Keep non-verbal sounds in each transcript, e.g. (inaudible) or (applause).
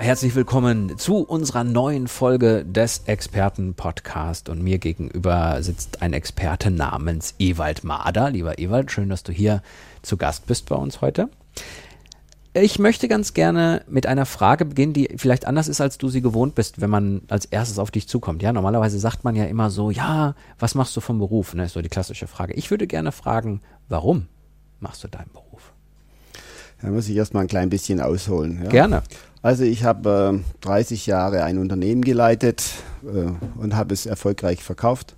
Herzlich willkommen zu unserer neuen Folge des Experten-Podcast. Und mir gegenüber sitzt ein Experte namens Ewald Mader. Lieber Ewald, schön, dass du hier zu Gast bist bei uns heute. Ich möchte ganz gerne mit einer Frage beginnen, die vielleicht anders ist, als du sie gewohnt bist, wenn man als erstes auf dich zukommt. Ja, normalerweise sagt man ja immer so, ja, was machst du vom Beruf? Ne, ist so die klassische Frage. Ich würde gerne fragen, warum machst du deinen Beruf? Da muss ich erstmal ein klein bisschen ausholen. Ja? Gerne. Also ich habe äh, 30 Jahre ein Unternehmen geleitet äh, und habe es erfolgreich verkauft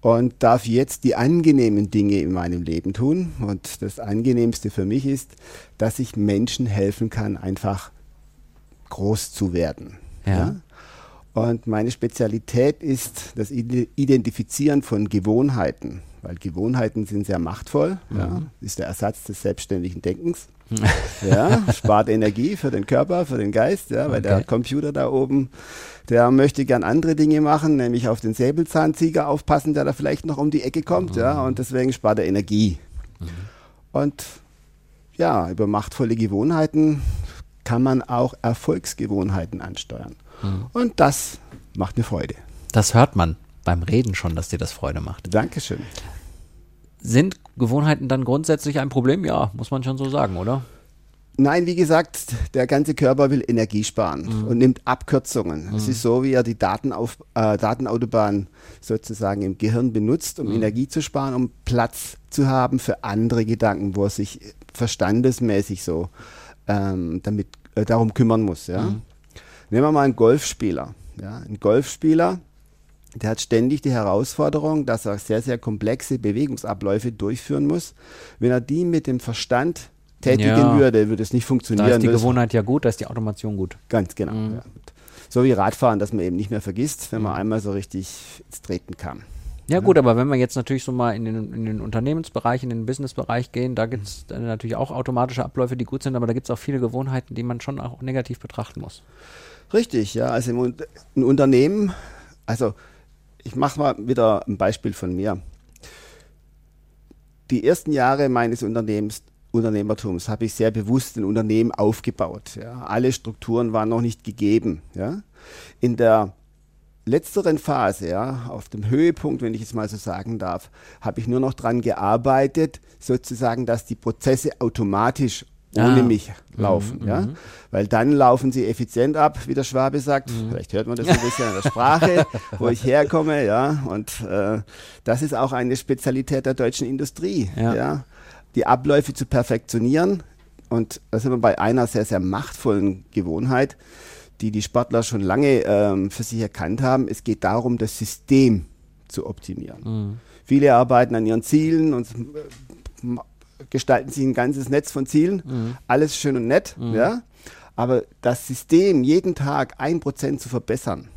und darf jetzt die angenehmen Dinge in meinem Leben tun. Und das Angenehmste für mich ist, dass ich Menschen helfen kann, einfach groß zu werden. Ja. ja? Und meine Spezialität ist das Identifizieren von Gewohnheiten, weil Gewohnheiten sind sehr machtvoll. Mhm. Ja, ist der Ersatz des selbstständigen Denkens. (laughs) ja, spart Energie für den Körper, für den Geist, ja, weil okay. der Computer da oben, der möchte gern andere Dinge machen, nämlich auf den Säbelzahntiger aufpassen, der da vielleicht noch um die Ecke kommt, mhm. ja, und deswegen spart er Energie. Mhm. Und ja, über machtvolle Gewohnheiten kann man auch Erfolgsgewohnheiten ansteuern. Mhm. Und das macht eine Freude. Das hört man beim Reden schon, dass dir das Freude macht. Dankeschön. Sind Gewohnheiten dann grundsätzlich ein Problem? Ja, muss man schon so sagen, oder? Nein, wie gesagt, der ganze Körper will Energie sparen mhm. und nimmt Abkürzungen. Es mhm. ist so, wie er die Datenauf, äh, Datenautobahn sozusagen im Gehirn benutzt, um mhm. Energie zu sparen, um Platz zu haben für andere Gedanken, wo er sich verstandesmäßig so ähm, damit, äh, darum kümmern muss. Ja? Mhm. Nehmen wir mal einen Golfspieler. Ja? Ein Golfspieler der hat ständig die Herausforderung, dass er sehr, sehr komplexe Bewegungsabläufe durchführen muss. Wenn er die mit dem Verstand tätigen ja. würde, würde es nicht funktionieren. Da ist die Gewohnheit ja gut, da ist die Automation gut. Ganz genau. Mhm. Ja. So wie Radfahren, dass man eben nicht mehr vergisst, wenn man mhm. einmal so richtig ins Treten kam. Ja, gut, aber wenn wir jetzt natürlich so mal in den, in den Unternehmensbereich, in den Businessbereich gehen, da gibt es mhm. natürlich auch automatische Abläufe, die gut sind, aber da gibt es auch viele Gewohnheiten, die man schon auch negativ betrachten muss. Richtig, ja. Also im, ein Unternehmen, also ich mache mal wieder ein Beispiel von mir. Die ersten Jahre meines Unternehmens, Unternehmertums habe ich sehr bewusst ein Unternehmen aufgebaut. Ja. Alle Strukturen waren noch nicht gegeben. Ja. In der letzteren Phase, ja, auf dem Höhepunkt, wenn ich es mal so sagen darf, habe ich nur noch daran gearbeitet, sozusagen, dass die Prozesse automatisch ohne ah. mich laufen. Mhm, ja? Mhm. Weil dann laufen sie effizient ab, wie der Schwabe sagt. Mhm. Vielleicht hört man das ein bisschen an der Sprache, wo ich herkomme. Ja? Und äh, das ist auch eine Spezialität der deutschen Industrie. Ja. ja? Die Abläufe zu perfektionieren. Und da sind wir bei einer sehr, sehr machtvollen Gewohnheit, die die Sportler schon lange ähm, für sich erkannt haben. Es geht darum, das System zu optimieren. Mhm. Viele arbeiten an ihren Zielen und äh, gestalten sich ein ganzes Netz von Zielen. Mhm. Alles schön und nett, mhm. ja. Aber das System jeden Tag ein Prozent zu verbessern,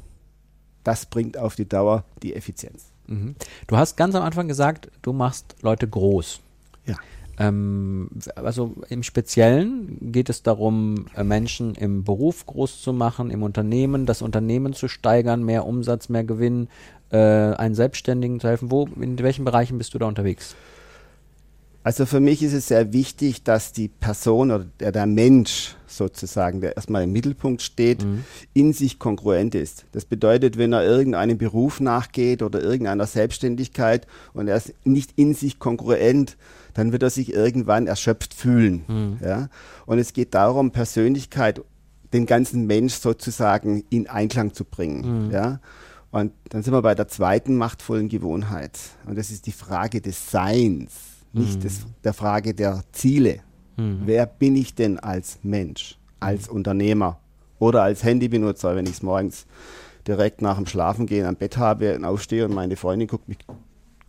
das bringt auf die Dauer die Effizienz. Mhm. Du hast ganz am Anfang gesagt, du machst Leute groß. Ja. Ähm, also im Speziellen geht es darum, äh, Menschen im Beruf groß zu machen, im Unternehmen, das Unternehmen zu steigern, mehr Umsatz, mehr Gewinn, äh, einen Selbstständigen zu helfen. Wo, in welchen Bereichen bist du da unterwegs? Also für mich ist es sehr wichtig, dass die Person oder der, der Mensch sozusagen, der erstmal im Mittelpunkt steht, mhm. in sich kongruent ist. Das bedeutet, wenn er irgendeinem Beruf nachgeht oder irgendeiner Selbstständigkeit und er ist nicht in sich kongruent, dann wird er sich irgendwann erschöpft fühlen. Mhm. Ja? Und es geht darum, Persönlichkeit, den ganzen Mensch sozusagen in Einklang zu bringen. Mhm. Ja? Und dann sind wir bei der zweiten machtvollen Gewohnheit. Und das ist die Frage des Seins nicht mhm. des, der Frage der Ziele. Mhm. Wer bin ich denn als Mensch, als mhm. Unternehmer oder als Handybenutzer, wenn ich es morgens direkt nach dem Schlafengehen am Bett habe und aufstehe und meine Freundin guckt mich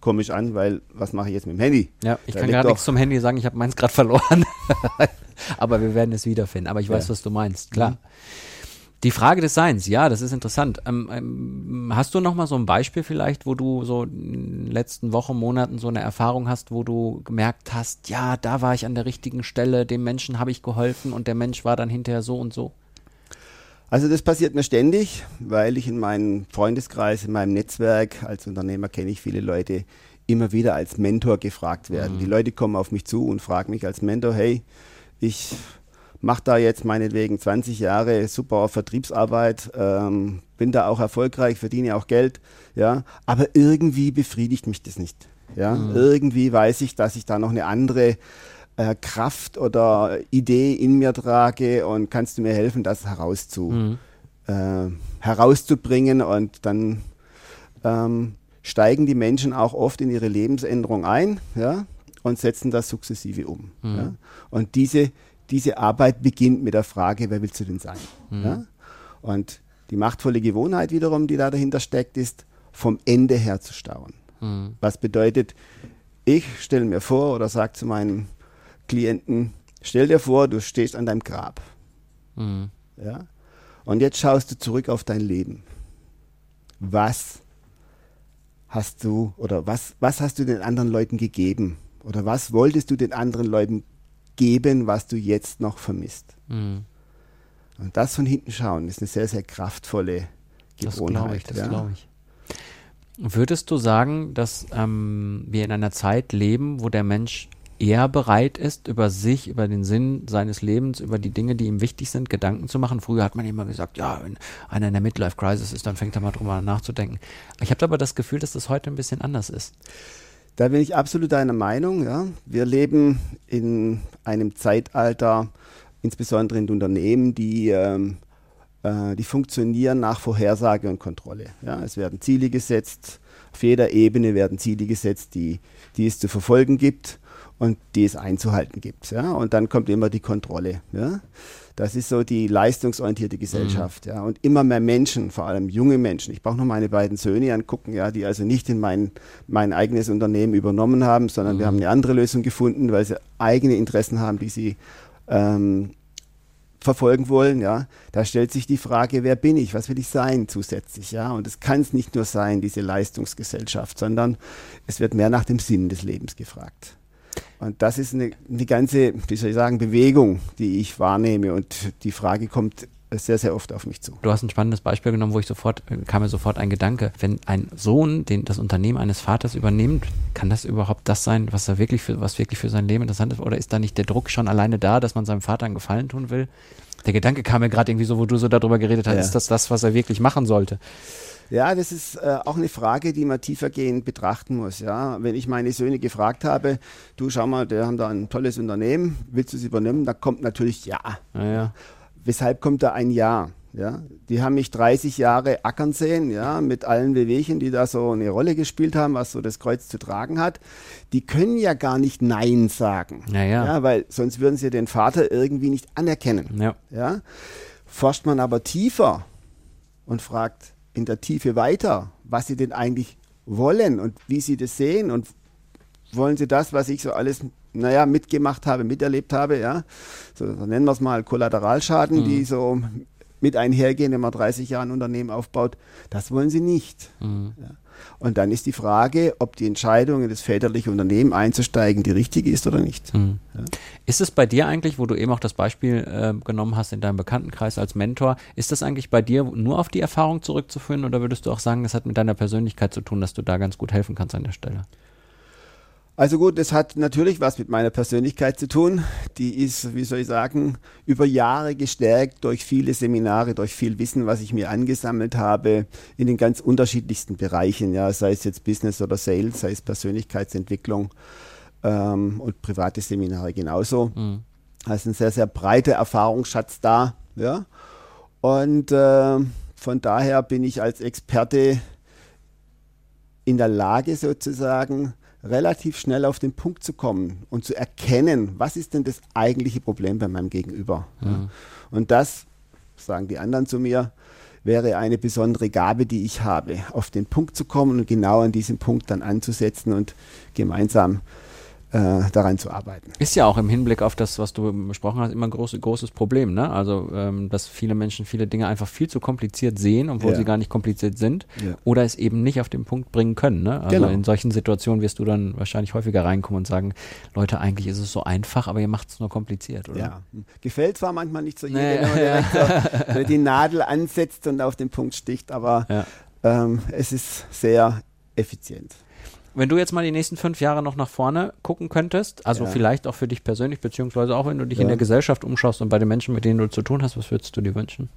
komisch an, weil was mache ich jetzt mit dem Handy? Ja, ich da kann gerade nichts zum Handy sagen, ich habe meins gerade verloren. (laughs) Aber wir werden es wiederfinden. Aber ich weiß, ja. was du meinst, klar. Mhm. Die Frage des Seins, ja, das ist interessant. Ähm, ähm, hast du noch mal so ein Beispiel vielleicht, wo du so in den letzten Wochen, Monaten so eine Erfahrung hast, wo du gemerkt hast, ja, da war ich an der richtigen Stelle, dem Menschen habe ich geholfen und der Mensch war dann hinterher so und so? Also das passiert mir ständig, weil ich in meinem Freundeskreis, in meinem Netzwerk, als Unternehmer kenne ich viele Leute, immer wieder als Mentor gefragt werden. Mhm. Die Leute kommen auf mich zu und fragen mich als Mentor, hey, ich mache da jetzt meinetwegen 20 Jahre super Vertriebsarbeit, ähm, bin da auch erfolgreich, verdiene auch Geld, ja, aber irgendwie befriedigt mich das nicht. Ja, mhm. irgendwie weiß ich, dass ich da noch eine andere äh, Kraft oder Idee in mir trage und kannst du mir helfen, das herauszu, mhm. äh, herauszubringen und dann ähm, steigen die Menschen auch oft in ihre Lebensänderung ein, ja, und setzen das sukzessive um. Mhm. Ja. Und diese diese Arbeit beginnt mit der Frage, wer willst du denn sein? Mhm. Ja? Und die machtvolle Gewohnheit wiederum, die da dahinter steckt, ist, vom Ende her zu staunen. Mhm. Was bedeutet, ich stelle mir vor oder sage zu meinen Klienten, stell dir vor, du stehst an deinem Grab. Mhm. Ja? Und jetzt schaust du zurück auf dein Leben. Was hast du oder was, was hast du den anderen Leuten gegeben? Oder was wolltest du den anderen Leuten geben, was du jetzt noch vermisst. Mhm. Und das von hinten schauen ist eine sehr, sehr kraftvolle Gewohnheit. Das glaube ich, das ja. glaube ich. Würdest du sagen, dass ähm, wir in einer Zeit leben, wo der Mensch eher bereit ist, über sich, über den Sinn seines Lebens, über die Dinge, die ihm wichtig sind, Gedanken zu machen. Früher hat man immer gesagt, ja, wenn einer in der Midlife-Crisis ist, dann fängt er mal drüber nachzudenken. Ich habe aber das Gefühl, dass das heute ein bisschen anders ist. Da bin ich absolut deiner Meinung. Ja. Wir leben in einem Zeitalter, insbesondere in Unternehmen, die, ähm, äh, die funktionieren nach Vorhersage und Kontrolle. Ja. Es werden Ziele gesetzt, auf jeder Ebene werden Ziele gesetzt, die, die es zu verfolgen gibt und die es einzuhalten gibt. Ja. Und dann kommt immer die Kontrolle. Ja. Das ist so die leistungsorientierte Gesellschaft. Mhm. Ja. Und immer mehr Menschen, vor allem junge Menschen. Ich brauche noch meine beiden Söhne angucken, ja, die also nicht in mein, mein eigenes Unternehmen übernommen haben, sondern mhm. wir haben eine andere Lösung gefunden, weil sie eigene Interessen haben, die sie ähm, verfolgen wollen, ja, da stellt sich die Frage, wer bin ich, was will ich sein zusätzlich, ja, und es kann es nicht nur sein, diese Leistungsgesellschaft, sondern es wird mehr nach dem Sinn des Lebens gefragt. Und das ist eine, eine ganze, wie soll ich sagen, Bewegung, die ich wahrnehme. Und die Frage kommt sehr, sehr oft auf mich zu. Du hast ein spannendes Beispiel genommen, wo ich sofort, kam mir sofort ein Gedanke. Wenn ein Sohn den, das Unternehmen eines Vaters übernimmt, kann das überhaupt das sein, was er wirklich für, was wirklich für sein Leben interessant ist? Oder ist da nicht der Druck schon alleine da, dass man seinem Vater einen Gefallen tun will? Der Gedanke kam mir gerade irgendwie so, wo du so darüber geredet hast, ja. ist das das, was er wirklich machen sollte? Ja, das ist äh, auch eine Frage, die man tiefergehend betrachten muss. Ja, wenn ich meine Söhne gefragt habe, du schau mal, die haben da ein tolles Unternehmen, willst du es übernehmen? Da kommt natürlich ja. ja, ja. Weshalb kommt da ein Ja? Ja, die haben mich 30 Jahre ackern sehen, ja, mit allen Wehwehchen, die da so eine Rolle gespielt haben, was so das Kreuz zu tragen hat. Die können ja gar nicht Nein sagen. Ja, ja. weil sonst würden sie den Vater irgendwie nicht anerkennen. Ja. ja. Forscht man aber tiefer und fragt, in der Tiefe weiter, was sie denn eigentlich wollen und wie sie das sehen und wollen sie das, was ich so alles, naja, mitgemacht habe, miterlebt habe, ja, so nennen wir es mal Kollateralschaden, mhm. die so mit einhergehen, wenn man 30 Jahre ein Unternehmen aufbaut, das wollen sie nicht. Mhm. Ja. Und dann ist die Frage, ob die Entscheidung in das väterliche Unternehmen einzusteigen die richtige ist oder nicht. Mhm. Ja. Ist es bei dir eigentlich, wo du eben auch das Beispiel äh, genommen hast in deinem Bekanntenkreis als Mentor, ist das eigentlich bei dir nur auf die Erfahrung zurückzuführen oder würdest du auch sagen, das hat mit deiner Persönlichkeit zu tun, dass du da ganz gut helfen kannst an der Stelle? Also gut, das hat natürlich was mit meiner Persönlichkeit zu tun. Die ist, wie soll ich sagen, über Jahre gestärkt durch viele Seminare, durch viel Wissen, was ich mir angesammelt habe in den ganz unterschiedlichsten Bereichen, ja, sei es jetzt Business oder Sales, sei es Persönlichkeitsentwicklung ähm, und private Seminare genauso. Mhm. Also ein sehr, sehr breiter Erfahrungsschatz da, ja. Und äh, von daher bin ich als Experte in der Lage sozusagen, relativ schnell auf den Punkt zu kommen und zu erkennen, was ist denn das eigentliche Problem bei meinem Gegenüber. Mhm. Und das, sagen die anderen zu mir, wäre eine besondere Gabe, die ich habe, auf den Punkt zu kommen und genau an diesem Punkt dann anzusetzen und gemeinsam äh, daran zu arbeiten. Ist ja auch im Hinblick auf das, was du besprochen hast, immer ein groß, großes Problem, ne? Also, ähm, dass viele Menschen viele Dinge einfach viel zu kompliziert sehen, obwohl Ja. sie gar nicht kompliziert sind, Ja. oder es eben nicht auf den Punkt bringen können, ne? Also Genau. in solchen Situationen wirst du dann wahrscheinlich häufiger reinkommen und sagen, Leute, eigentlich ist es so einfach, aber ihr macht es nur kompliziert, oder? Ja. Gefällt zwar manchmal nicht so jedem, Nee. wenn man direkt so (laughs) die Nadel ansetzt und auf den Punkt sticht, aber Ja. ähm, es ist sehr effizient. Wenn du jetzt mal die nächsten fünf Jahre noch nach vorne gucken könntest, also Ja. vielleicht auch für dich persönlich, beziehungsweise auch wenn du dich in Ja. der Gesellschaft umschaust und bei den Menschen, mit denen du zu tun hast, was würdest du dir wünschen?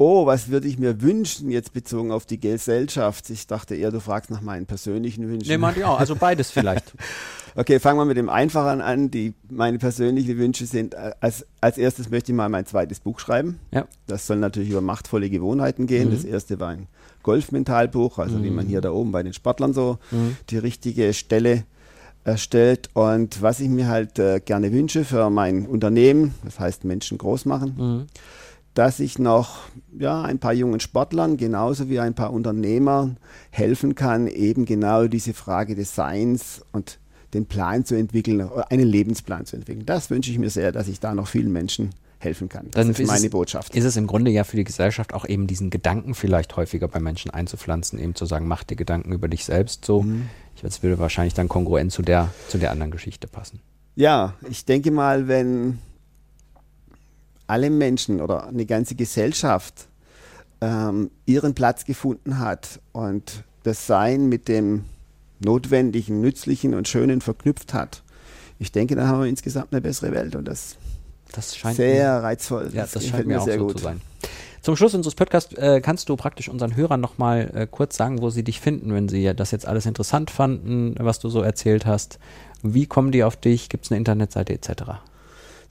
Oh, was würde ich mir wünschen, jetzt bezogen auf die Gesellschaft? Ich dachte eher, du fragst nach meinen persönlichen Wünschen. Nee, meinte ich auch. Also beides vielleicht. (laughs) Okay, fangen wir mit dem Einfachen an. Die, meine persönlichen Wünsche sind, äh, als, als erstes möchte ich mal mein zweites Buch schreiben. Ja. Das soll natürlich über machtvolle Gewohnheiten gehen. Mhm. Das erste war ein Golfmentalbuch, also wie man hier da oben bei den Sportlern so Mhm. die richtige Stelle erstellt. Und was ich mir halt äh, gerne wünsche für mein Unternehmen, das heißt Menschen groß machen, Mhm. dass ich noch ja, ein paar jungen Sportlern genauso wie ein paar Unternehmern helfen kann, eben genau diese Frage des Seins und den Plan zu entwickeln, einen Lebensplan zu entwickeln. Das wünsche ich mir sehr, dass ich da noch vielen Menschen helfen kann. Das Dann ist ist meine es- Botschaft. Ist es im Grunde ja für die Gesellschaft auch eben diesen Gedanken vielleicht häufiger bei Menschen einzupflanzen, eben zu sagen, mach dir Gedanken über dich selbst so. Mhm. Ich das würde wahrscheinlich dann kongruent zu der, zu der anderen Geschichte passen. Ja, ich denke mal, wenn alle Menschen oder eine ganze Gesellschaft ähm, ihren Platz gefunden hat und das Sein mit dem Notwendigen, Nützlichen und Schönen verknüpft hat, ich denke, dann haben wir insgesamt eine bessere Welt und das Das scheint sehr mir, reizvoll. ja, das gefällt scheint mir auch sehr so gut. zu sein. Zum Schluss unseres Podcasts äh, kannst du praktisch unseren Hörern nochmal äh, kurz sagen, wo sie dich finden, wenn sie das jetzt alles interessant fanden, was du so erzählt hast. Wie kommen die auf dich? Gibt es eine Internetseite etc.?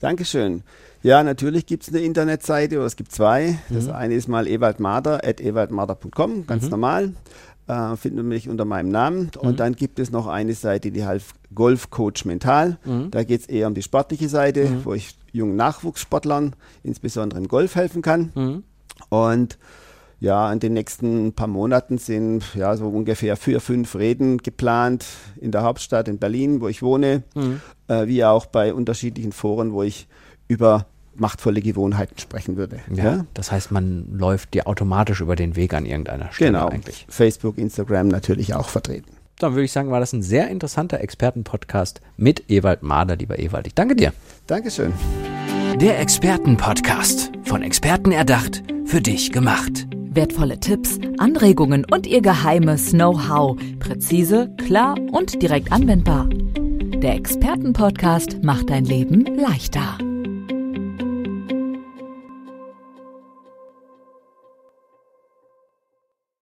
Dankeschön. Ja, natürlich gibt es eine Internetseite, oder es gibt zwei. Das Mhm. eine ist mal ewaldmarder, at ewaldmarder.com, ganz Mhm. normal. Äh, findet man mich unter meinem Namen. Und Mhm. dann gibt es noch eine Seite, die heißt Golf Coach Mental. Mhm. Da geht es eher um die sportliche Seite, Mhm. wo ich jungen Nachwuchssportlern, insbesondere im Golf, helfen kann. Mhm. Und ja, in den nächsten paar Monaten sind ja so ungefähr vier, fünf Reden geplant in der Hauptstadt in Berlin, wo ich wohne, Mhm. äh, wie auch bei unterschiedlichen Foren, wo ich über machtvolle Gewohnheiten sprechen würde. Ja, das heißt, man läuft dir automatisch über den Weg an irgendeiner Stelle genau. eigentlich. Facebook, Instagram natürlich auch vertreten. Dann würde ich sagen, war das ein sehr interessanter Expertenpodcast mit Ewald Mader, lieber Ewald. Ich danke dir. Dankeschön. Der Expertenpodcast. Von Experten erdacht, für dich gemacht. Wertvolle Tipps, Anregungen und ihr geheimes Know-how. Präzise, klar und direkt anwendbar. Der Expertenpodcast macht dein Leben leichter.